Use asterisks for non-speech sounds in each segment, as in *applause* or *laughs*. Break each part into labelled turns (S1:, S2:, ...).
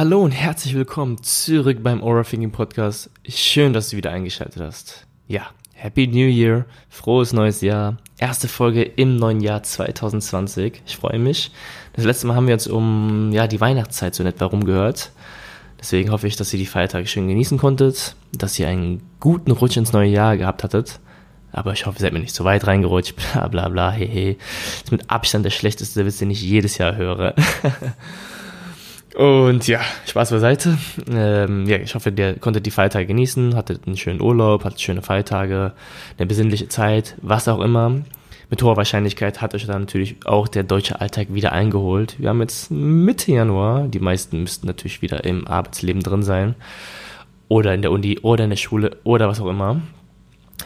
S1: hallo und herzlich willkommen zurück beim Aura Thinking Podcast. Schön, dass du wieder eingeschaltet hast. Ja, Happy New Year, frohes neues Jahr, erste Folge im neuen Jahr 2020. Ich freue mich. Das letzte Mal haben wir uns um ja die Weihnachtszeit so in etwa rumgehört. Deswegen hoffe ich, dass ihr die Feiertage schön genießen konntet, dass ihr einen guten Rutsch ins neue Jahr gehabt hattet. Aber ich hoffe, ihr seid mir nicht so weit reingerutscht, *laughs* bla bla bla, hehe. Das ist mit Abstand der schlechteste Witz, den ich jedes Jahr höre. *laughs* Und ja, Spaß beiseite. Ähm, ja, ich hoffe, ihr konntet die Feiertage genießen, hattet einen schönen Urlaub, hattet schöne Feiertage, eine besinnliche Zeit, was auch immer. Mit hoher Wahrscheinlichkeit hat euch dann natürlich auch der deutsche Alltag wieder eingeholt. Wir haben jetzt Mitte Januar. Die meisten müssten natürlich wieder im Arbeitsleben drin sein. Oder in der Uni oder in der Schule oder was auch immer.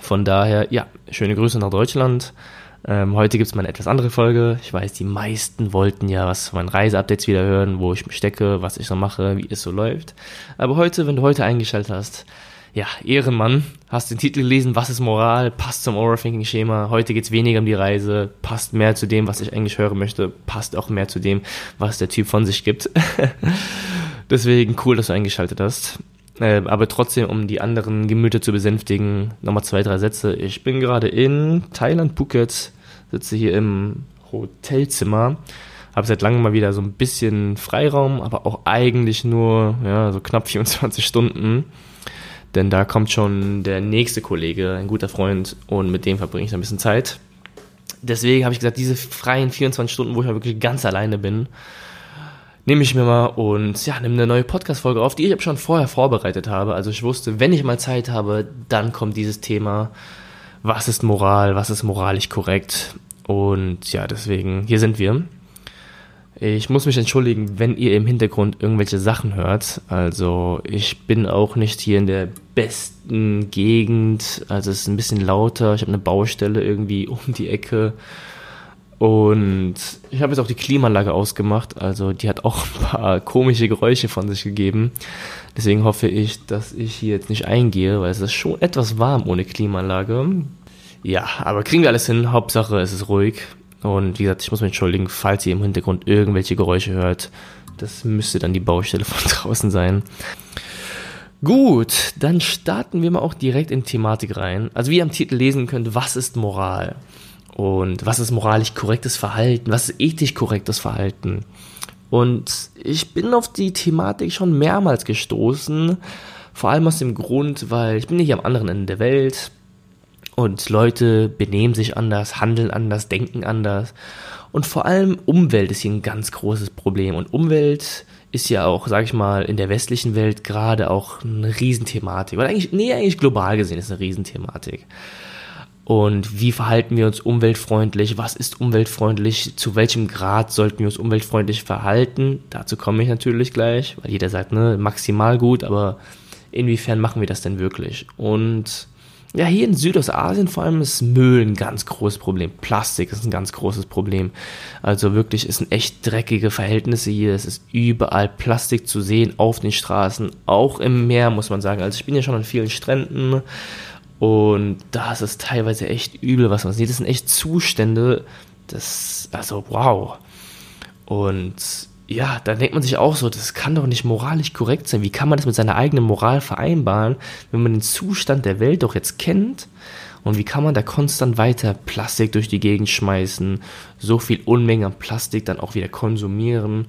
S1: Von daher, ja, schöne Grüße nach Deutschland. Ähm, heute gibt es mal eine etwas andere Folge. Ich weiß, die meisten wollten ja was von meinen Reiseupdates wieder hören, wo ich stecke, was ich so mache, wie es so läuft. Aber heute, wenn du heute eingeschaltet hast, ja, Ehrenmann, hast den Titel gelesen, was ist Moral, passt zum Overthinking-Schema. Heute geht's weniger um die Reise, passt mehr zu dem, was ich eigentlich hören möchte, passt auch mehr zu dem, was der Typ von sich gibt. *laughs* Deswegen cool, dass du eingeschaltet hast. Äh, aber trotzdem, um die anderen Gemüter zu besänftigen, nochmal zwei, drei Sätze. Ich bin gerade in Thailand, Phuket, sitze hier im Hotelzimmer, habe seit langem mal wieder so ein bisschen Freiraum, aber auch eigentlich nur ja, so knapp *laughs* 24 Stunden. Denn da kommt schon der nächste Kollege, ein guter Freund, und mit dem verbringe ich ein bisschen Zeit. Deswegen habe ich gesagt, diese freien 24 Stunden, wo ich mal wirklich ganz alleine bin, nehme ich mir mal und ja, nehme eine neue Podcast-Folge auf, die ich schon vorher vorbereitet habe. Also ich wusste, wenn ich mal Zeit habe, dann kommt dieses Thema, was ist Moral, was ist moralisch korrekt. Und ja, deswegen, hier sind wir. Ich muss mich entschuldigen, wenn ihr im Hintergrund irgendwelche Sachen hört. Also ich bin auch nicht hier in der besten Gegend. Also es ist ein bisschen lauter. Ich habe eine Baustelle irgendwie *laughs* um die Ecke. Und ich habe jetzt auch die Klimaanlage ausgemacht. Also die hat auch *laughs* ein paar komische Geräusche von sich gegeben. Deswegen hoffe ich, dass ich hier jetzt nicht eingehe, weil es ist schon etwas warm ohne Klimaanlage. Ja, aber kriegen wir alles hin. Hauptsache, es ist ruhig. Und wie gesagt, ich muss mich entschuldigen, falls ihr im Hintergrund irgendwelche Geräusche hört. Das müsste dann die Baustelle *laughs* von draußen sein. Gut, dann starten wir mal auch direkt in Thematik rein. Also wie ihr am Titel lesen könnt, was ist Moral? Und was ist moralisch korrektes Verhalten? Was ist ethisch korrektes Verhalten? Und ich bin auf die Thematik schon mehrmals gestoßen. Vor allem aus dem Grund, weil ich bin nicht am anderen Ende der Welt. Und Leute benehmen sich anders, handeln anders, denken anders. Und vor allem Umwelt ist hier ein ganz großes Problem. Und Umwelt ist ja auch, sag ich mal, in der westlichen Welt gerade auch eine Riesenthematik. Oder eigentlich, nee, eigentlich global gesehen ist eine Riesenthematik. Und wie verhalten wir uns umweltfreundlich? Was ist umweltfreundlich? Zu welchem Grad sollten wir uns umweltfreundlich verhalten? Dazu komme ich natürlich gleich, weil jeder sagt, ne, maximal gut, aber inwiefern machen wir das denn wirklich? Und ja, hier in Südostasien vor allem ist Müll ein ganz großes Problem. Plastik ist ein ganz großes Problem. Also wirklich, es sind echt dreckige Verhältnisse hier. Es ist überall Plastik zu sehen auf den Straßen, auch im Meer, muss man sagen. Also ich bin ja schon an vielen Stränden und da ist es teilweise echt übel, was man sieht. Das sind echt Zustände, das, also wow. Und ja, da denkt man sich auch so, das kann doch nicht moralisch korrekt sein. Wie kann man das mit seiner eigenen Moral vereinbaren, wenn man den Zustand der Welt doch jetzt kennt? Und wie kann man da konstant weiter Plastik durch die Gegend schmeißen, so viel Unmengen an Plastik dann auch wieder konsumieren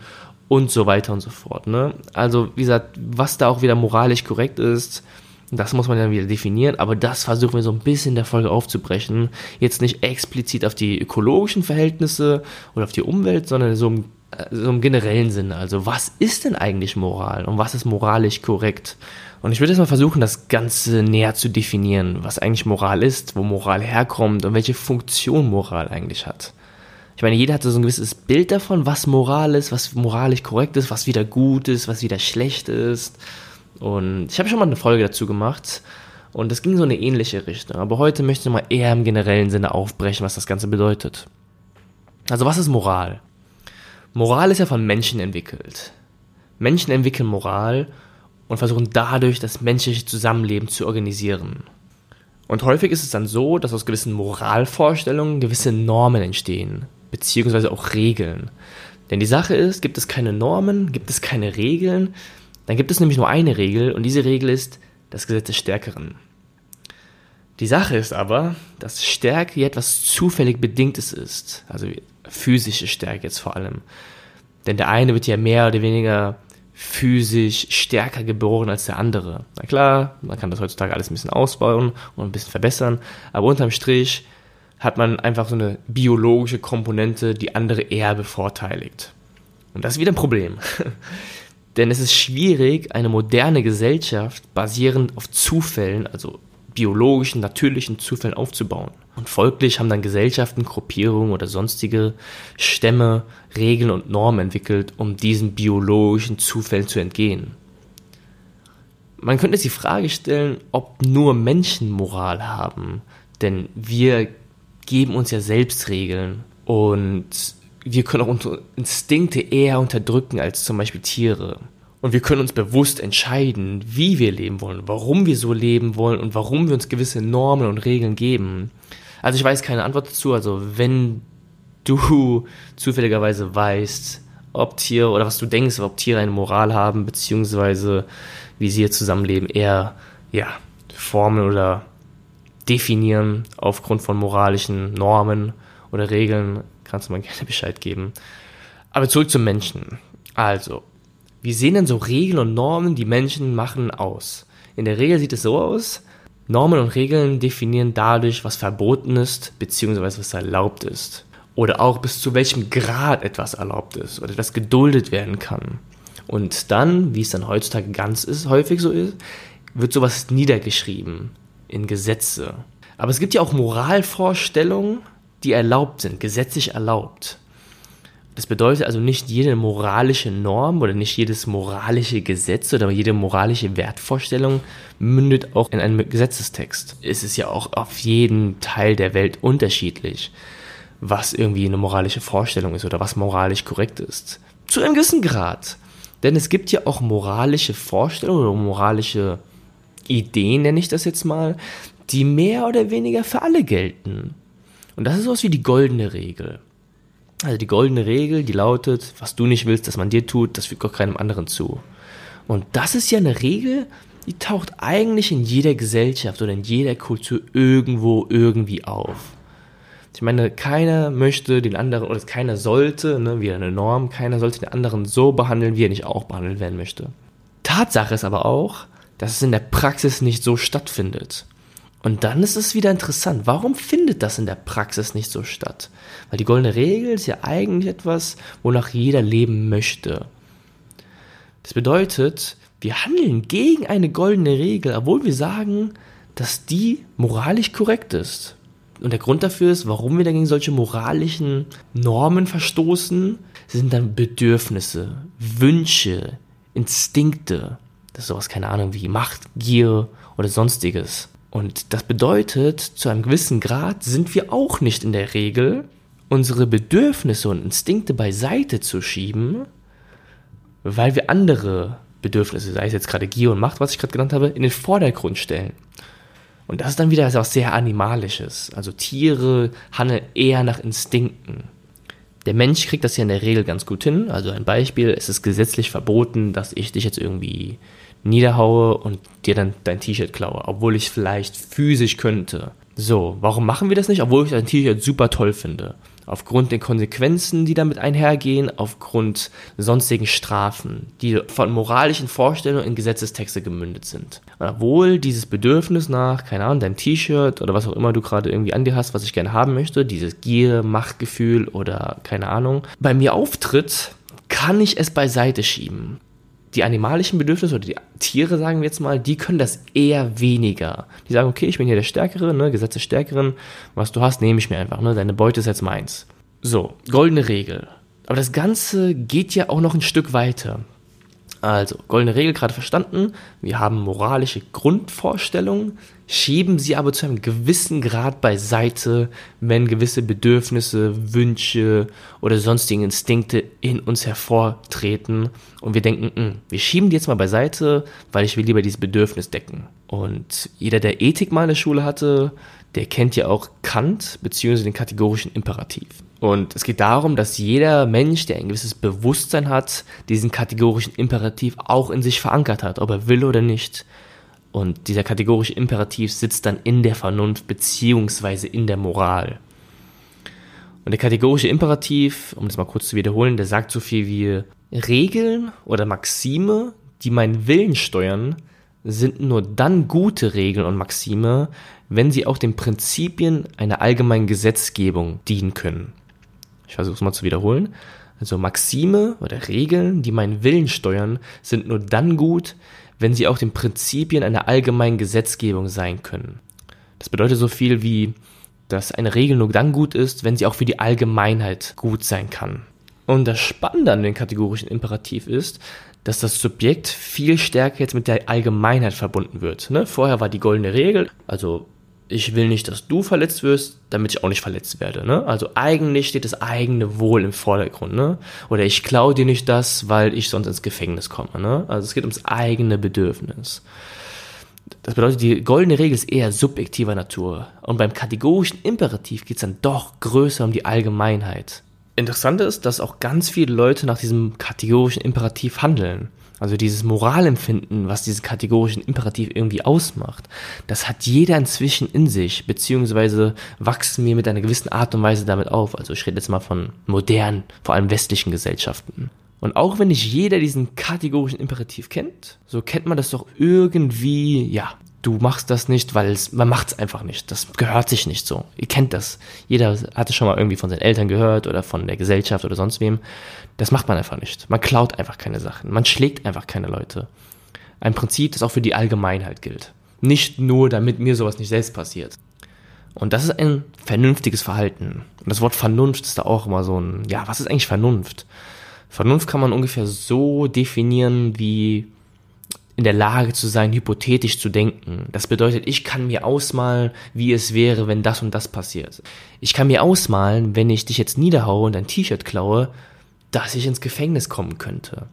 S1: und so weiter und so fort. Ne? Also, wie gesagt, was da auch wieder moralisch korrekt ist, das muss man dann wieder definieren, aber das versuchen wir so ein bisschen in der Folge aufzubrechen. Jetzt nicht explizit auf die ökologischen Verhältnisse oder auf die Umwelt, sondern so im so im generellen Sinne. Also was ist denn eigentlich Moral und was ist moralisch korrekt? Und ich würde jetzt mal versuchen, das Ganze näher zu definieren, was eigentlich Moral ist, wo Moral herkommt und welche Funktion Moral eigentlich hat. Ich meine, jeder hat so ein gewisses Bild davon, was Moral ist, was moralisch korrekt ist, was wieder gut ist, was wieder schlecht ist. Und ich habe schon mal eine Folge dazu gemacht und es ging so eine ähnliche Richtung. Aber heute möchte ich mal eher im generellen Sinne aufbrechen, was das Ganze bedeutet. Also was ist Moral? Moral ist ja von Menschen entwickelt. Menschen entwickeln Moral und versuchen dadurch das menschliche Zusammenleben zu organisieren. Und häufig ist es dann so, dass aus gewissen Moralvorstellungen gewisse Normen entstehen, beziehungsweise auch Regeln. Denn die Sache ist, gibt es keine Normen, gibt es keine Regeln, dann gibt es nämlich nur eine Regel und diese Regel ist das Gesetz des Stärkeren. Die Sache ist aber, dass Stärke etwas zufällig Bedingtes ist, also physische Stärke jetzt vor allem. Denn der eine wird ja mehr oder weniger physisch stärker geboren als der andere. Na klar, man kann das heutzutage alles ein bisschen ausbauen und ein bisschen verbessern, aber unterm Strich hat man einfach so eine biologische Komponente, die andere eher bevorteiligt. Und das ist wieder ein Problem. *laughs* Denn es ist schwierig, eine moderne Gesellschaft basierend auf Zufällen, also biologischen, natürlichen Zufällen aufzubauen. Und folglich haben dann Gesellschaften, Gruppierungen oder sonstige Stämme Regeln und Normen entwickelt, um diesen biologischen Zufällen zu entgehen. Man könnte sich die Frage stellen, ob nur Menschen Moral haben, denn wir geben uns ja selbst Regeln und wir können auch unsere Instinkte eher unterdrücken als zum Beispiel Tiere. Und wir können uns bewusst entscheiden, wie wir leben wollen, warum wir so leben wollen und warum wir uns gewisse Normen und Regeln geben. Also ich weiß keine Antwort dazu. Also wenn du *laughs* zufälligerweise weißt, ob Tiere oder was du denkst, ob Tiere eine Moral haben, beziehungsweise wie sie hier zusammenleben, eher ja, formen oder definieren aufgrund von moralischen Normen oder Regeln, kannst du mal gerne *laughs* Bescheid geben. Aber zurück zum Menschen. Also, wie sehen denn so Regeln und Normen, die Menschen machen, aus? In der Regel sieht es so aus, Normen und Regeln definieren dadurch, was verboten ist, beziehungsweise was erlaubt ist. Oder auch bis zu welchem Grad etwas erlaubt ist oder etwas geduldet werden kann. Und dann, wie es dann heutzutage ganz ist, häufig so ist, wird sowas niedergeschrieben in Gesetze. Aber es gibt ja auch Moralvorstellungen, die erlaubt sind, gesetzlich erlaubt. Das bedeutet also nicht jede moralische Norm oder nicht jedes moralische Gesetz oder jede moralische Wertvorstellung mündet auch in einem Gesetzestext. Es ist ja auch auf jeden Teil der Welt unterschiedlich, was irgendwie eine moralische Vorstellung ist oder was moralisch korrekt ist. Zu einem gewissen Grad. Denn es gibt ja auch moralische Vorstellungen oder moralische Ideen, nenne ich das jetzt mal, die mehr oder weniger für alle gelten. Und das ist sowas wie die goldene Regel. Also die goldene Regel, die lautet, was du nicht willst, dass man dir tut, das fügt auch keinem anderen zu. Und das ist ja eine Regel, die taucht eigentlich in jeder Gesellschaft oder in jeder Kultur irgendwo irgendwie auf. Ich meine, keiner möchte den anderen, oder keiner sollte, ne, wie eine Norm, keiner sollte den anderen so behandeln, wie er nicht auch behandelt werden möchte. Tatsache ist aber auch, dass es in der Praxis nicht so stattfindet. Und dann ist es wieder interessant, warum findet das in der Praxis nicht so statt? Weil die goldene Regel ist ja eigentlich etwas, wonach jeder leben möchte. Das bedeutet, wir handeln gegen eine goldene Regel, obwohl wir sagen, dass die moralisch korrekt ist. Und der Grund dafür ist, warum wir dagegen solche moralischen Normen verstoßen, sind dann Bedürfnisse, Wünsche, Instinkte. Das ist sowas, keine Ahnung, wie Macht, Gier oder sonstiges. Und das bedeutet, zu einem gewissen Grad sind wir auch nicht in der Regel, unsere Bedürfnisse und Instinkte beiseite zu schieben, weil wir andere Bedürfnisse, sei es jetzt gerade Gier und Macht, was ich gerade genannt habe, in den Vordergrund stellen. Und das ist dann wieder etwas sehr Animalisches. Also Tiere handeln eher nach Instinkten. Der Mensch kriegt das ja in der Regel ganz gut hin. Also ein Beispiel, es ist gesetzlich verboten, dass ich dich jetzt irgendwie niederhaue und dir dann dein T-Shirt klaue, obwohl ich vielleicht physisch könnte. So, warum machen wir das nicht, obwohl ich dein T-Shirt super toll finde? Aufgrund der Konsequenzen, die damit einhergehen, aufgrund sonstigen Strafen, die von moralischen Vorstellungen in Gesetzestexte gemündet sind. Obwohl dieses Bedürfnis nach, keine Ahnung, deinem T-Shirt oder was auch immer du gerade irgendwie an dir hast, was ich gerne haben möchte, dieses Gier, Machtgefühl oder keine Ahnung, bei mir auftritt, kann ich es beiseite schieben die animalischen Bedürfnisse oder die Tiere, sagen wir jetzt mal, die können das eher weniger. Die sagen, okay, ich bin hier der Stärkere, ne, Gesetz des Stärkeren, was du hast, nehme ich mir einfach, ne, deine Beute ist jetzt meins. So, goldene Regel. Aber das Ganze geht ja auch noch ein Stück weiter. Also, goldene Regel gerade verstanden. Wir haben moralische Grundvorstellungen, schieben sie aber zu einem gewissen Grad beiseite, wenn gewisse Bedürfnisse, Wünsche oder sonstige Instinkte in uns hervortreten und wir denken, hm, wir schieben die jetzt mal beiseite, weil ich will lieber dieses Bedürfnis decken. Und jeder, der Ethik mal in der Schule hatte, der kennt ja auch Kant bzw. den kategorischen Imperativ. Und es geht darum, dass jeder Mensch, der ein gewisses Bewusstsein hat, diesen kategorischen Imperativ auch in sich verankert hat, ob er will oder nicht. Und dieser kategorische Imperativ sitzt dann in der Vernunft beziehungsweise in der Moral. Und der kategorische Imperativ, um das mal kurz zu wiederholen, der sagt so viel wie Regeln oder Maxime, die meinen Willen steuern, sind nur dann gute Regeln und Maxime, wenn sie auch den Prinzipien einer allgemeinen Gesetzgebung dienen können. Ich versuche es mal zu wiederholen. Also Maxime oder Regeln, die meinen Willen steuern, sind nur dann gut, wenn sie auch den Prinzipien einer allgemeinen Gesetzgebung sein können. Das bedeutet so viel wie, dass eine Regel nur dann gut ist, wenn sie auch für die Allgemeinheit gut sein kann. Und das Spannende an dem kategorischen Imperativ ist, dass das Subjekt viel stärker jetzt mit der Allgemeinheit verbunden wird. Ne? Vorher war die goldene Regel, also ich will nicht, dass du verletzt wirst, damit ich auch nicht verletzt werde. Ne? Also eigentlich steht das eigene Wohl im Vordergrund. Ne? Oder ich klaue dir nicht das, weil ich sonst ins Gefängnis komme. Ne? Also es geht ums eigene Bedürfnis. Das bedeutet, die goldene Regel ist eher subjektiver Natur. Und beim kategorischen Imperativ geht es dann doch größer um die Allgemeinheit. Interessant ist, dass auch ganz viele Leute nach diesem kategorischen Imperativ handeln. Also dieses Moralempfinden, was diesen kategorischen Imperativ irgendwie ausmacht, das hat jeder inzwischen in sich, beziehungsweise wachsen wir mit einer gewissen Art und Weise damit auf. Also ich rede jetzt mal von modernen, vor allem westlichen Gesellschaften. Und auch wenn nicht jeder diesen kategorischen Imperativ kennt, so kennt man das doch irgendwie, ja, du machst das nicht, weil man macht es einfach nicht. Das gehört sich nicht so. Ihr kennt das. Jeder hat es schon mal irgendwie von seinen Eltern gehört oder von der Gesellschaft oder sonst wem. Das macht man einfach nicht. Man klaut einfach keine Sachen. Man schlägt einfach keine Leute. Ein Prinzip, das auch für die Allgemeinheit gilt. Nicht nur, damit mir sowas nicht selbst passiert. Und das ist ein vernünftiges Verhalten. Und das Wort Vernunft ist da auch immer so ein, ja, was ist eigentlich Vernunft? Vernunft kann man ungefähr so definieren wie in der Lage zu sein, hypothetisch zu denken. Das bedeutet, ich kann mir ausmalen, wie es wäre, wenn das und das passiert. Ich kann mir ausmalen, wenn ich dich jetzt niederhaue und ein T-Shirt klaue, dass ich ins Gefängnis kommen könnte.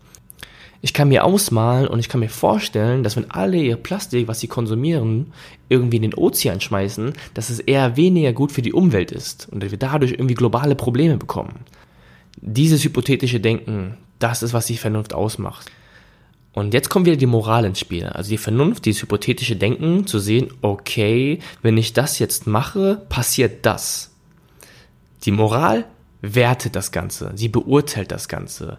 S1: Ich kann mir ausmalen und ich kann mir vorstellen, dass wenn alle ihr Plastik, was sie konsumieren, irgendwie in den Ozean schmeißen, dass es eher weniger gut für die Umwelt ist und dass wir dadurch irgendwie globale Probleme bekommen. Dieses hypothetische Denken, das ist, was die Vernunft ausmacht. Und jetzt kommt wieder die Moral ins Spiel. Also die Vernunft, dieses hypothetische Denken, zu sehen, okay, wenn ich das jetzt mache, passiert das. Die Moral wertet das Ganze, sie beurteilt das Ganze.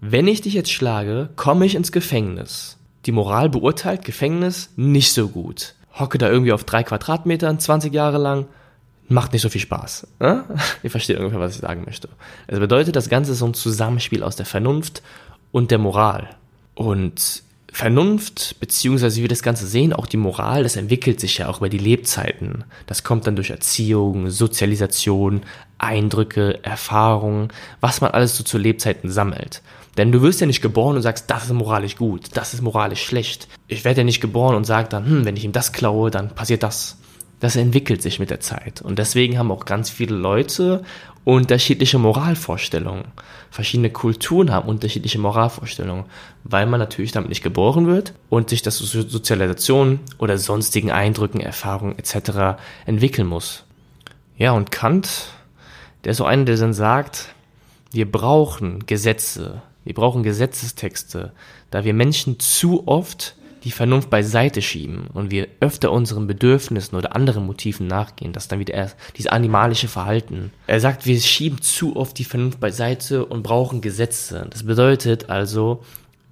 S1: Wenn ich dich jetzt schlage, komme ich ins Gefängnis. Die Moral beurteilt Gefängnis nicht so gut. Hocke da irgendwie auf drei Quadratmetern, 20 Jahre lang, macht nicht so viel Spaß. *laughs* Ihr versteht ungefähr, was ich sagen möchte. Das bedeutet, das Ganze ist so ein Zusammenspiel aus der Vernunft und der Moral. Und Vernunft, beziehungsweise wie wir das Ganze sehen, auch die Moral, das entwickelt sich ja auch über die Lebzeiten. Das kommt dann durch Erziehung, Sozialisation, Eindrücke, Erfahrungen, was man alles so zu Lebzeiten sammelt. Denn du wirst ja nicht geboren und sagst, das ist moralisch gut, das ist moralisch schlecht. Ich werde ja nicht geboren und sage dann, hm, wenn ich ihm das klaue, dann passiert das. Das entwickelt sich mit der Zeit. Und deswegen haben auch ganz viele Leute unterschiedliche Moralvorstellungen. Verschiedene Kulturen haben unterschiedliche Moralvorstellungen, weil man natürlich damit nicht geboren wird und sich das Sozialisation oder sonstigen Eindrücken, Erfahrungen etc. entwickeln muss. Ja, und Kant, der ist so einer, der dann sagt, wir brauchen Gesetze, wir brauchen Gesetzestexte, da wir Menschen zu oft die Vernunft beiseite schieben und wir öfter unseren Bedürfnissen oder anderen Motiven nachgehen, das ist dann wieder erst dieses animalische Verhalten. Er sagt, wir schieben zu oft die Vernunft beiseite und brauchen Gesetze. Das bedeutet also,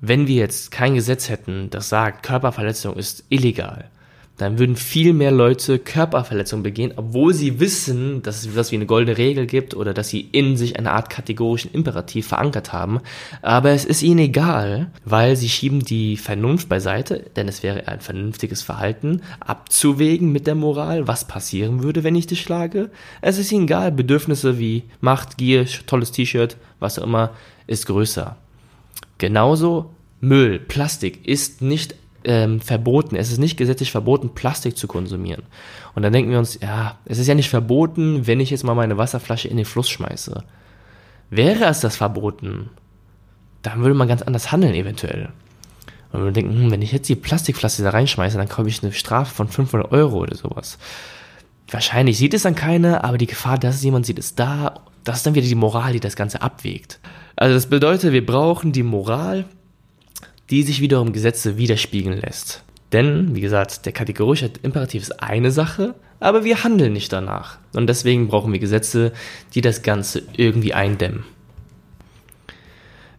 S1: wenn wir jetzt kein Gesetz hätten, das sagt, Körperverletzung ist illegal, dann würden viel mehr Leute Körperverletzungen begehen, obwohl sie wissen, dass es was wie eine goldene Regel gibt oder dass sie in sich eine Art kategorischen Imperativ verankert haben. Aber es ist ihnen egal, weil sie schieben die Vernunft beiseite, denn es wäre ein vernünftiges Verhalten, abzuwägen mit der Moral, was passieren würde, wenn ich dich schlage. Es ist ihnen egal, Bedürfnisse wie Macht, Gier, tolles T-Shirt, was auch immer, ist größer. Genauso Müll, Plastik ist nicht ähm, verboten, es ist nicht gesetzlich verboten, Plastik zu konsumieren. Und dann denken wir uns, ja, es ist ja nicht verboten, wenn ich jetzt mal meine Wasserflasche in den Fluss schmeiße. Wäre es das verboten, dann würde man ganz anders handeln eventuell. Und wir denken, hm, wenn ich jetzt die Plastikflasche da reinschmeiße, dann komme ich eine Strafe von 500 Euro oder sowas. Wahrscheinlich sieht es dann keiner, aber die Gefahr, dass es jemand sieht, ist da. Das ist dann wieder die Moral, die das Ganze abwägt. Also das bedeutet, wir brauchen die Moral, die sich wiederum Gesetze widerspiegeln lässt. Denn, wie gesagt, der kategorische Imperativ ist eine Sache, aber wir handeln nicht danach. Und deswegen brauchen wir Gesetze, die das Ganze irgendwie eindämmen.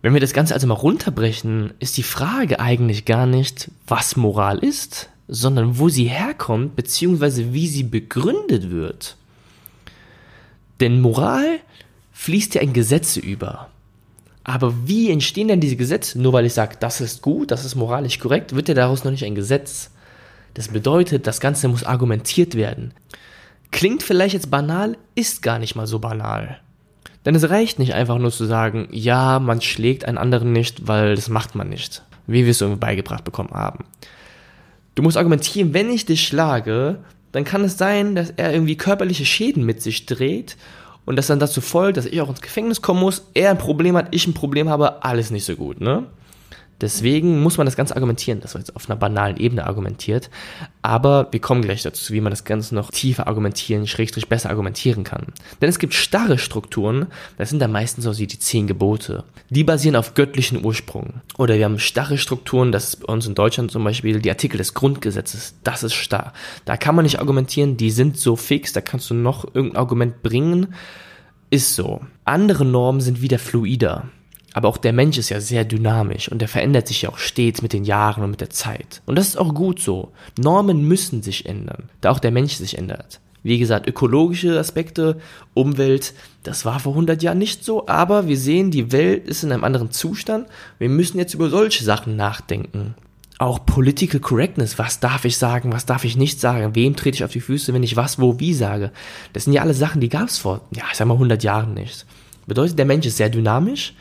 S1: Wenn wir das Ganze also mal runterbrechen, ist die Frage eigentlich gar nicht, was Moral ist, sondern wo sie herkommt, beziehungsweise wie sie begründet wird. Denn Moral fließt ja in Gesetze über. Aber wie entstehen denn diese Gesetze? Nur weil ich sage, das ist gut, das ist moralisch korrekt, wird ja daraus noch nicht ein Gesetz. Das bedeutet, das Ganze muss argumentiert werden. Klingt vielleicht jetzt banal, ist gar nicht mal so banal. Denn es reicht nicht einfach nur zu sagen, ja, man schlägt einen anderen nicht, weil das macht man nicht. Wie wir es irgendwie beigebracht bekommen haben. Du musst argumentieren, wenn ich dich schlage, dann kann es sein, dass er irgendwie körperliche Schäden mit sich dreht und das dann dazu folgt, dass ich auch ins Gefängnis kommen muss, er ein Problem hat, ich ein Problem habe, alles nicht so gut, ne? Deswegen muss man das Ganze argumentieren. Das war jetzt auf einer banalen Ebene argumentiert. Aber wir kommen gleich dazu, wie man das Ganze noch tiefer argumentieren, schrägstrich besser argumentieren kann. Denn es gibt starre Strukturen, das sind dann meistens auch die zehn Gebote. Die basieren auf göttlichen Ursprung. Oder wir haben starre Strukturen, das ist bei uns in Deutschland zum Beispiel die Artikel des Grundgesetzes. Das ist starr. Da kann man nicht argumentieren, die sind so fix, da kannst du noch irgendein Argument bringen. Ist so. Andere Normen sind wieder fluider. Aber auch der Mensch ist ja sehr dynamisch und der verändert sich ja auch stets mit den Jahren und mit der Zeit. Und das ist auch gut so. Normen müssen sich ändern, da auch der Mensch sich ändert. Wie gesagt, ökologische Aspekte, Umwelt, das war vor 100 Jahren nicht so, aber wir sehen, die Welt ist in einem anderen Zustand. Wir müssen jetzt über solche Sachen nachdenken. Auch Political Correctness, was darf ich sagen, was darf ich nicht sagen, wem trete ich auf die Füße, wenn ich was, wo, wie sage. Das sind ja alle Sachen, die gab es vor, ja, ich sag mal 100 Jahren nicht. Bedeutet, der Mensch ist sehr dynamisch,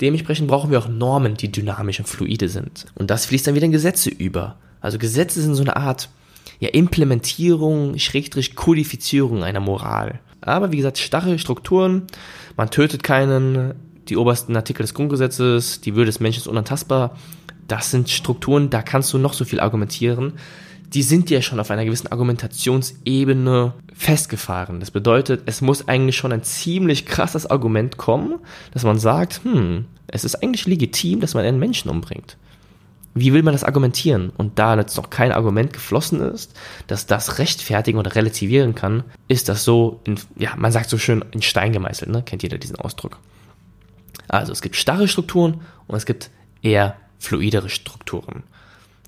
S1: Dementsprechend brauchen wir auch Normen, die dynamisch und fluide sind. Und das fließt dann wieder in Gesetze über. Also Gesetze sind so eine Art ja, Implementierung, Schrägstrich Kodifizierung einer Moral. Aber wie gesagt, starre Strukturen, man tötet keinen, die obersten Artikel des Grundgesetzes, die Würde des Menschen ist unantastbar. Das sind Strukturen, da kannst du noch so viel argumentieren die sind ja schon auf einer gewissen Argumentationsebene festgefahren. Das bedeutet, es muss eigentlich schon ein ziemlich krasses Argument kommen, dass man sagt, hm, es ist eigentlich legitim, dass man einen Menschen umbringt. Wie will man das argumentieren? Und da jetzt noch kein Argument geflossen ist, dass das rechtfertigen oder relativieren kann, ist das so, in, ja, man sagt so schön in Stein gemeißelt, ne? Kennt jeder diesen Ausdruck? Also es gibt starre Strukturen und es gibt eher fluidere Strukturen.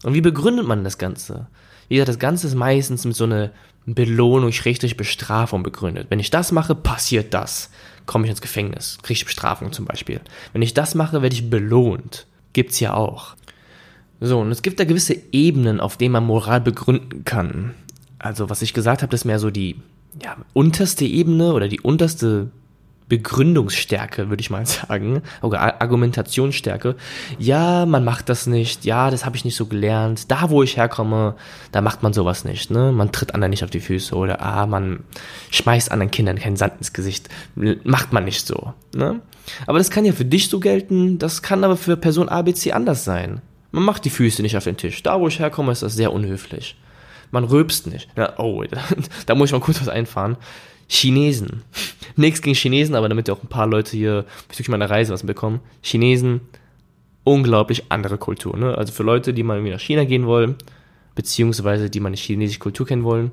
S1: Und wie begründet man das Ganze? Wie gesagt, das Ganze ist meistens mit so einer Belohnung, schrägstrich Bestrafung begründet. Wenn ich das mache, passiert das. Komme ich ins Gefängnis, kriege ich Bestrafung zum Beispiel. Wenn ich das mache, werde ich belohnt. Gibt's ja auch. So, und es gibt da gewisse Ebenen, auf denen man Moral begründen kann. Also, was ich gesagt habe, das ist mehr so die ja, unterste Ebene oder die unterste Begründungsstärke, würde ich mal *laughs* sagen, oder Argumentationsstärke. Ja, man macht das nicht. Ja, das habe ich nicht so gelernt. Da, wo ich herkomme, da macht man sowas nicht. Ne? Man tritt anderen nicht auf die Füße oder ah, man schmeißt anderen Kindern keinen Sand ins Gesicht. Macht man nicht so. Ne? Aber das kann ja für dich so gelten. Das kann aber für Person ABC anders sein. Man macht die Füße nicht auf den Tisch. Da, wo ich herkomme, ist das sehr unhöflich. Man rülpst nicht. Ja, oh, *laughs* da muss ich mal kurz was einfahren. Chinesen. Nichts gegen Chinesen, aber damit auch ein paar Leute hier bezüglich meiner Reise was bekommen. Chinesen, unglaublich andere Kultur. Ne? Also für Leute, die mal irgendwie nach China gehen wollen, beziehungsweise die mal eine chinesische Kultur kennen wollen,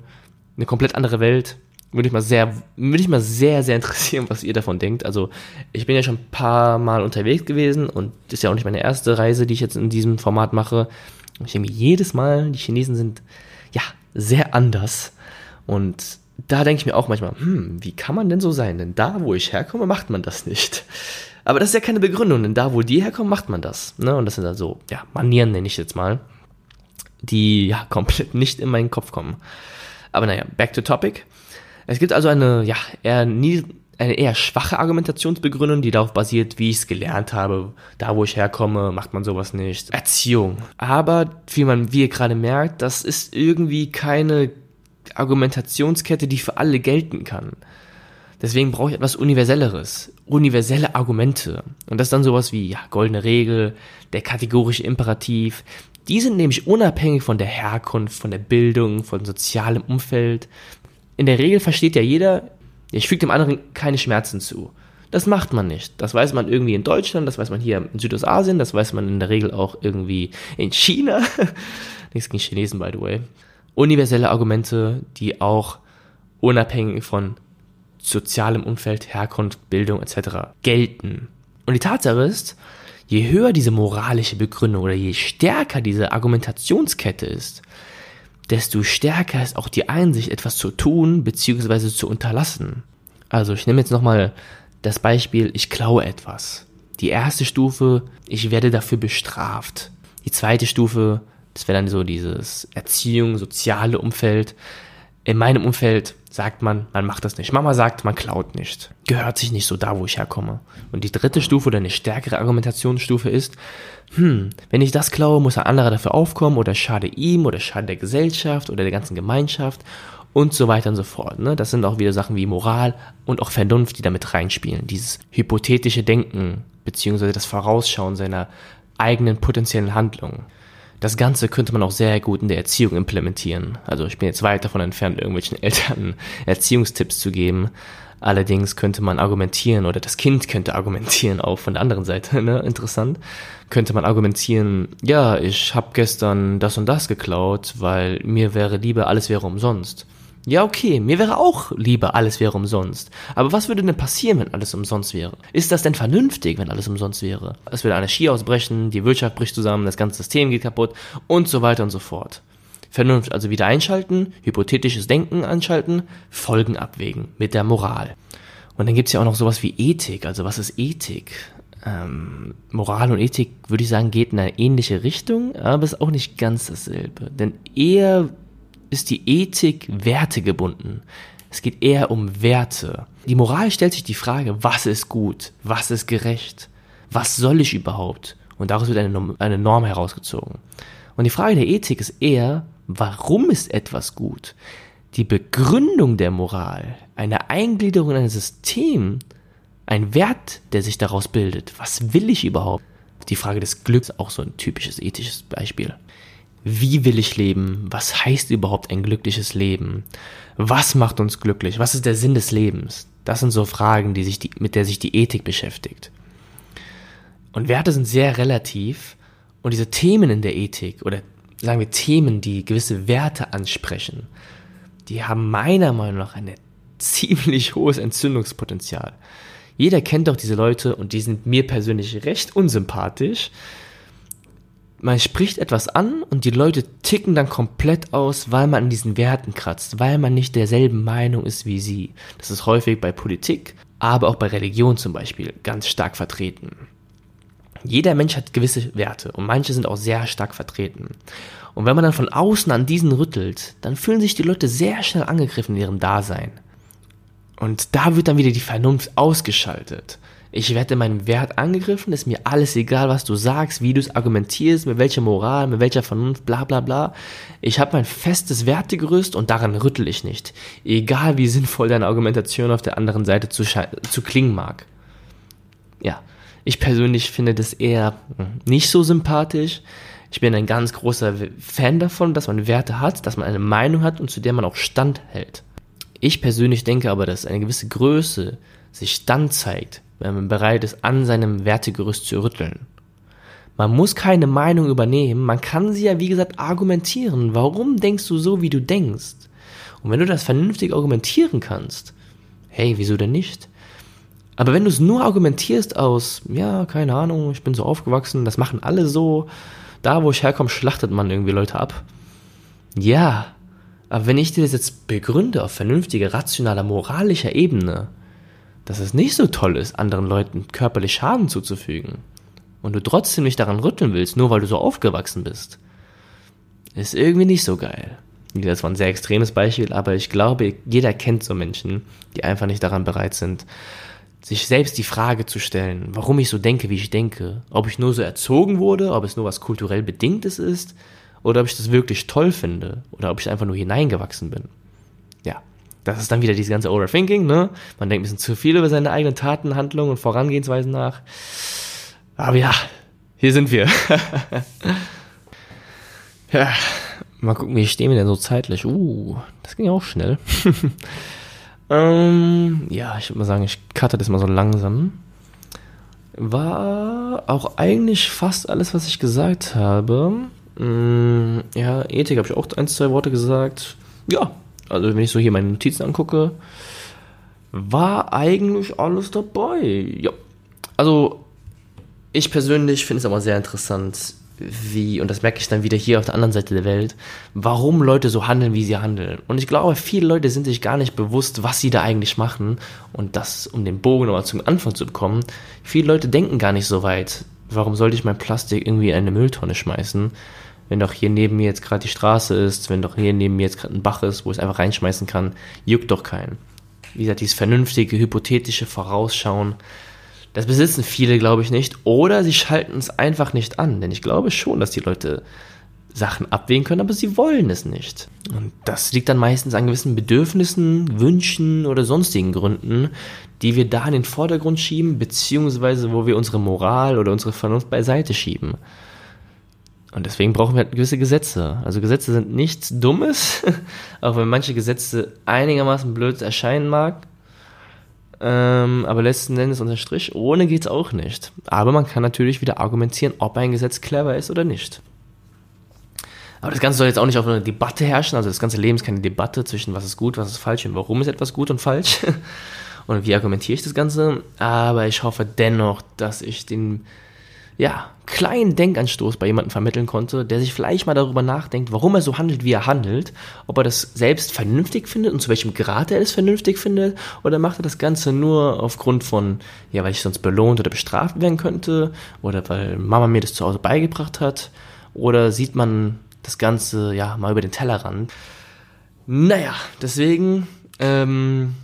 S1: eine komplett andere Welt. Würde ich mal sehr, würde ich mal sehr, sehr interessieren, was ihr davon denkt. Also ich bin ja schon ein paar Mal unterwegs gewesen und ist ja auch nicht meine erste Reise, die ich jetzt in diesem Format mache. Ich denke jedes Mal, die Chinesen sind ja sehr anders und da denke ich mir auch manchmal, hm, wie kann man denn so sein? Denn da, wo ich herkomme, macht man das nicht. Aber das ist ja keine Begründung, denn da, wo die herkommen, macht man das. Ne? Und das sind dann so, ja, Manieren nenne ich jetzt mal, die ja *laughs* komplett nicht in meinen Kopf kommen. Aber naja, back to topic. Es gibt also eine, ja, eher nie, eine eher schwache Argumentationsbegründung, die darauf basiert, wie ich es gelernt habe. Da, wo ich herkomme, macht man sowas nicht. Erziehung. Aber, wie man, wie ihr gerade merkt, das ist irgendwie keine Argumentationskette, die für alle gelten kann. Deswegen brauche ich etwas Universelleres, universelle Argumente. Und das ist dann sowas wie ja, goldene Regel, der kategorische Imperativ. Die sind nämlich unabhängig von der Herkunft, von der Bildung, von sozialem Umfeld. In der Regel versteht ja jeder, ich füge dem anderen keine Schmerzen zu. Das macht man nicht. Das weiß man irgendwie in Deutschland, das weiß man hier in Südostasien, das weiß man in der Regel auch irgendwie in China. *laughs* Nichts gegen Chinesen, by the way. Universelle Argumente, die auch unabhängig von sozialem Umfeld, Herkunft, Bildung etc. gelten. Und die Tatsache ist, je höher diese moralische Begründung oder je stärker diese Argumentationskette ist, desto stärker ist auch die Einsicht, etwas zu tun bzw. zu unterlassen. Also ich nehme jetzt nochmal das Beispiel, ich klaue etwas. Die erste Stufe, ich werde dafür bestraft. Die zweite Stufe, das wäre dann so dieses Erziehung, soziale Umfeld. In meinem Umfeld sagt man, man macht das nicht. Mama sagt, man klaut nicht. Gehört sich nicht so da, wo ich herkomme. Und die dritte Stufe oder eine stärkere Argumentationsstufe ist, hm, wenn ich das klaue, muss ein anderer dafür aufkommen oder schade ihm oder schade der Gesellschaft oder der ganzen Gemeinschaft und so weiter und so fort. Ne? Das sind auch wieder Sachen wie Moral und auch Vernunft, die damit reinspielen. Dieses hypothetische Denken beziehungsweise das Vorausschauen seiner eigenen potenziellen Handlungen. Das Ganze könnte man auch sehr gut in der Erziehung implementieren. Also ich bin jetzt weit davon entfernt, irgendwelchen *laughs* Eltern Erziehungstipps zu geben. Allerdings könnte man argumentieren, oder das Kind könnte argumentieren, auch von der anderen Seite, *laughs* ne? interessant, könnte man argumentieren, ja, ich habe gestern das und das geklaut, weil mir wäre lieber, alles wäre umsonst. Ja, okay, mir wäre auch lieber, alles wäre umsonst. Aber was würde denn passieren, wenn alles umsonst wäre? Ist das denn vernünftig, wenn alles umsonst wäre? Es würde eine Ski ausbrechen, die Wirtschaft bricht zusammen, das ganze System geht kaputt und so weiter und so fort. Vernunft also wieder einschalten, hypothetisches Denken anschalten, Folgen abwägen mit der Moral. Und dann gibt's ja auch noch sowas wie Ethik. Also was ist Ethik? Ähm, Moral und Ethik, würde ich sagen, geht in eine ähnliche Richtung, aber ist auch nicht ganz dasselbe. Denn eher ist die Ethik wertegebunden. Es geht eher um Werte. Die Moral stellt sich die Frage, was ist gut, was ist gerecht, was soll ich überhaupt? Und daraus wird eine, eine Norm herausgezogen. Und die Frage der Ethik ist eher, warum ist etwas gut? Die Begründung der Moral, eine Eingliederung in ein System, ein Wert, der sich daraus bildet. Was will ich überhaupt? Die Frage des Glücks, auch so ein typisches ethisches Beispiel. Wie will ich leben? Was heißt überhaupt ein glückliches Leben? Was macht uns glücklich? Was ist der Sinn des Lebens? Das sind so Fragen, die sich die, mit der sich die Ethik beschäftigt. Und Werte sind sehr relativ und diese Themen in der Ethik oder sagen wir Themen, die gewisse Werte ansprechen, die haben meiner Meinung nach ein *laughs* ziemlich hohes Entzündungspotenzial. Jeder kennt doch diese Leute und die sind mir persönlich recht unsympathisch, man spricht etwas an und die Leute ticken dann komplett aus, weil man an diesen Werten kratzt, weil man nicht derselben Meinung ist wie sie. Das ist häufig bei Politik, aber auch bei Religion zum Beispiel ganz stark vertreten. Jeder Mensch hat gewisse Werte und manche sind auch sehr stark vertreten. Und wenn man dann von außen an diesen rüttelt, dann fühlen sich die Leute sehr schnell angegriffen in ihrem Dasein. Und da wird dann wieder die Vernunft ausgeschaltet. Ich werde in meinem Wert angegriffen, ist mir alles egal, was du sagst, wie du es argumentierst, mit welcher Moral, mit welcher Vernunft, bla bla bla. Ich habe mein festes Wertegerüst und daran rüttel ich nicht. Egal wie sinnvoll deine Argumentation auf der anderen Seite zu, zu klingen mag. Ja, ich persönlich finde das eher nicht so sympathisch. Ich bin ein ganz großer Fan davon, dass man Werte hat, dass man eine Meinung hat und zu der man auch standhält. Ich persönlich denke aber, dass eine gewisse Größe sich dann zeigt, wenn man bereit ist, an seinem Wertegerüst zu rütteln. Man muss keine Meinung übernehmen, man kann sie ja wie gesagt argumentieren. Warum denkst du so, wie du denkst? Und wenn du das vernünftig argumentieren kannst, hey, wieso denn nicht? Aber wenn du es nur argumentierst aus, ja, keine Ahnung, ich bin so aufgewachsen, das machen alle so, da wo ich herkomme, schlachtet man irgendwie Leute ab. Ja, aber wenn ich dir das jetzt begründe auf vernünftiger, rationaler, moralischer Ebene, dass es nicht so toll ist, anderen Leuten körperlich Schaden zuzufügen und du trotzdem nicht daran rütteln willst, nur weil du so aufgewachsen bist, ist irgendwie nicht so geil. Das war ein sehr extremes Beispiel, aber ich glaube, jeder kennt so Menschen, die einfach nicht daran bereit sind, sich selbst die Frage zu stellen, warum ich so denke, wie ich denke. Ob ich nur so erzogen wurde, ob es nur was kulturell Bedingtes ist, oder ob ich das wirklich toll finde, oder ob ich einfach nur hineingewachsen bin. Ja, das ist dann wieder dieses ganze Overthinking, ne? Man denkt ein bisschen zu viel über seine eigenen Taten, Handlungen und Vorangehensweisen nach. Aber ja, hier sind wir. *laughs* ja, mal gucken, wie stehen wir denn so zeitlich. Uh, das ging auch schnell. *laughs* ähm, ja, ich würde mal sagen, ich cutte das mal so langsam. War auch eigentlich fast alles, was ich gesagt habe. Mm, ja, Ethik habe ich auch ein, zwei Worte gesagt. Ja, also wenn ich so hier meine Notizen angucke, war eigentlich alles dabei. Ja. Also ich persönlich finde es aber sehr interessant, wie, und das merke ich dann wieder hier auf der anderen Seite der Welt, warum Leute so handeln, wie sie handeln. Und ich glaube, viele Leute sind sich gar nicht bewusst, was sie da eigentlich machen. Und das, um den Bogen nochmal zum Anfang zu bekommen, viele Leute denken gar nicht so weit. Warum sollte ich mein Plastik irgendwie in eine Mülltonne schmeißen? Wenn doch hier neben mir jetzt gerade die Straße ist, wenn doch hier neben mir jetzt gerade ein Bach ist, wo ich es einfach reinschmeißen kann, juckt doch keinen. Wie gesagt, dieses vernünftige, hypothetische Vorausschauen, das besitzen viele, glaube ich, nicht. Oder sie schalten es einfach nicht an. Denn ich glaube schon, dass die Leute Sachen abwägen können, aber sie wollen es nicht. Und das liegt dann meistens an gewissen Bedürfnissen, Wünschen oder sonstigen Gründen, die wir da in den Vordergrund schieben, beziehungsweise wo wir unsere Moral oder unsere Vernunft beiseite schieben. Und deswegen brauchen wir halt gewisse Gesetze. Also Gesetze sind nichts Dummes, *laughs* auch wenn manche Gesetze einigermaßen blöd erscheinen mag. Ähm, aber letzten Endes unter Strich, ohne geht's auch nicht. Aber man kann natürlich wieder argumentieren, ob ein Gesetz clever ist oder nicht. Aber das Ganze soll jetzt auch nicht auf eine Debatte herrschen. Also das ganze Leben ist keine Debatte zwischen was ist gut, was ist falsch und warum ist etwas gut und falsch. *laughs* und wie argumentiere ich das Ganze. Aber ich hoffe dennoch, dass ich den ja, kleinen Denkanstoß bei jemandem vermitteln konnte, der sich vielleicht mal darüber nachdenkt, warum er so handelt, wie er handelt, ob er das selbst vernünftig findet und zu welchem Grad er es vernünftig findet, oder macht er das Ganze nur aufgrund von, ja, weil ich sonst belohnt oder bestraft werden könnte, oder weil Mama mir das zu Hause beigebracht hat, oder sieht man das Ganze, ja, mal über den Tellerrand. Naja, deswegen, ähm,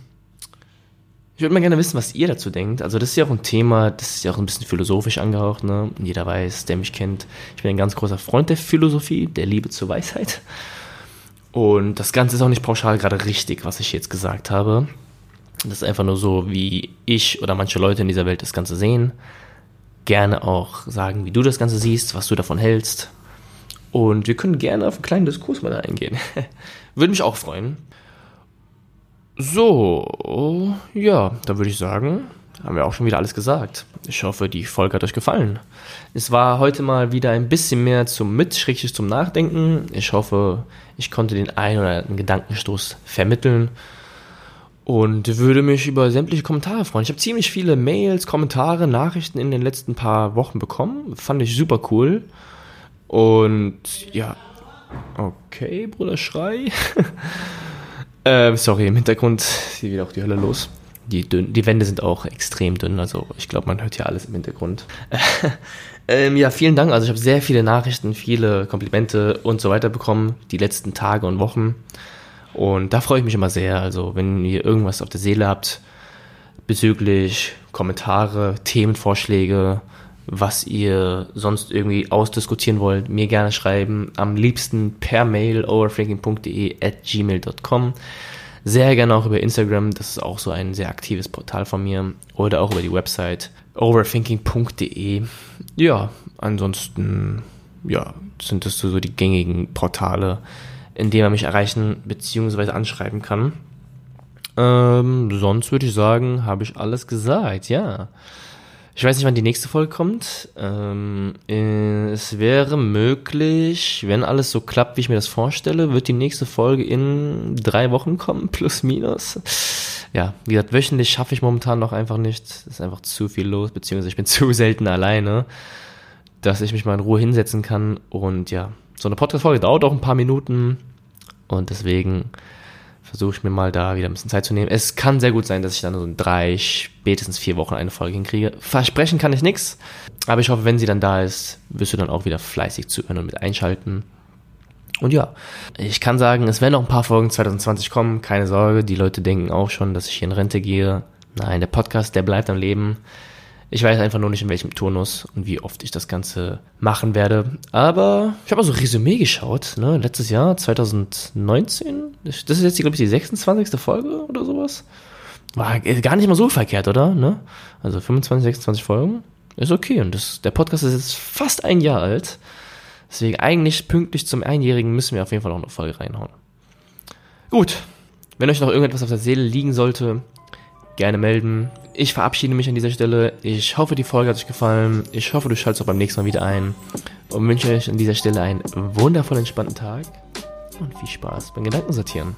S1: ich würde mal gerne wissen, was ihr dazu denkt. Also das ist ja auch ein Thema, das ist ja auch ein bisschen philosophisch angehaucht. Ne? Jeder weiß, der mich kennt, ich bin ein ganz großer Freund der Philosophie, der Liebe zur Weisheit. Und das Ganze ist auch nicht pauschal gerade richtig, was ich jetzt gesagt habe. Das ist einfach nur so, wie ich oder manche Leute in dieser Welt das Ganze sehen. Gerne auch sagen, wie du das Ganze siehst, was du davon hältst. Und wir können gerne auf einen kleinen Diskurs mal eingehen. *laughs* Würde mich auch freuen. So, ja, dann würde ich sagen, haben wir auch schon wieder alles gesagt. Ich hoffe, die Folge hat euch gefallen. Es war heute mal wieder ein bisschen mehr zum Mit, zum Nachdenken. Ich hoffe, ich konnte den einen oder anderen Gedankenstoß vermitteln und würde mich über sämtliche Kommentare freuen. Ich habe ziemlich viele Mails, Kommentare, Nachrichten in den letzten paar Wochen bekommen. Fand ich super cool. Und ja, okay, Bruder Schrei. *laughs* Ähm, sorry, im Hintergrund ist wieder auch die Hölle los. Die, dünn, die Wände sind auch extrem dünn, also ich glaube, man hört ja alles im Hintergrund. *laughs* ähm, ja, vielen Dank. Also ich habe sehr viele Nachrichten, viele Komplimente und so weiter bekommen, die letzten Tage und Wochen. Und da freue ich mich immer sehr. Also wenn ihr irgendwas auf der Seele habt bezüglich Kommentare, Themenvorschläge, was ihr sonst irgendwie ausdiskutieren wollt, mir gerne schreiben. Am liebsten per Mail overthinking.de at gmail.com. Sehr gerne auch über Instagram, das ist auch so ein sehr aktives Portal von mir. Oder auch über die Website overthinking.de. Ja, ansonsten, ja, sind das so die gängigen Portale, in denen man mich erreichen bzw. anschreiben kann. Ähm, sonst würde ich sagen, habe ich alles gesagt, ja. Ich weiß nicht, wann die nächste Folge kommt. Ähm, es wäre möglich, wenn alles so klappt, wie ich mir das vorstelle, wird die nächste Folge in drei Wochen kommen, *laughs* plus minus. Ja, wie gesagt, wöchentlich schaffe ich momentan noch einfach nicht. Es ist einfach zu viel los, beziehungsweise ich bin *laughs* zu selten alleine, dass ich mich mal in Ruhe hinsetzen kann. Und ja, so eine Podcast-Folge dauert auch ein paar Minuten. Und deswegen versuche ich mir mal da wieder ein bisschen Zeit zu nehmen. Es kann sehr gut sein, dass ich dann so in drei, spätestens vier Wochen eine Folge hinkriege. Versprechen kann ich nichts, aber ich hoffe, wenn sie dann da ist, wirst du dann auch wieder fleißig zuhören und mit einschalten. Und ja, ich kann sagen, es werden noch ein paar Folgen 2020 kommen, keine Sorge. Die Leute denken auch schon, dass ich hier in Rente gehe. Nein, der Podcast, der bleibt am Leben. Ich weiß einfach nur nicht, in welchem Turnus und wie oft ich das Ganze machen werde. Aber ich habe mal so Resümee geschaut, ne? Letztes Jahr, 2019. Das ist jetzt, glaube ich, die 26. Folge oder sowas. War gar nicht mal so verkehrt, oder? Ne? Also 25, 26 Folgen. Ist okay. Und das, der Podcast ist jetzt fast ein Jahr alt. Deswegen eigentlich pünktlich zum Einjährigen müssen wir auf jeden Fall noch eine Folge reinhauen. Gut, wenn euch noch irgendetwas auf der Seele liegen sollte, gerne melden. Ich verabschiede mich an dieser Stelle. Ich hoffe, die Folge hat euch gefallen. Ich hoffe, du schaltest auch beim nächsten Mal wieder ein. Und wünsche euch an dieser Stelle einen wundervoll entspannten Tag und viel Spaß beim Gedankensortieren.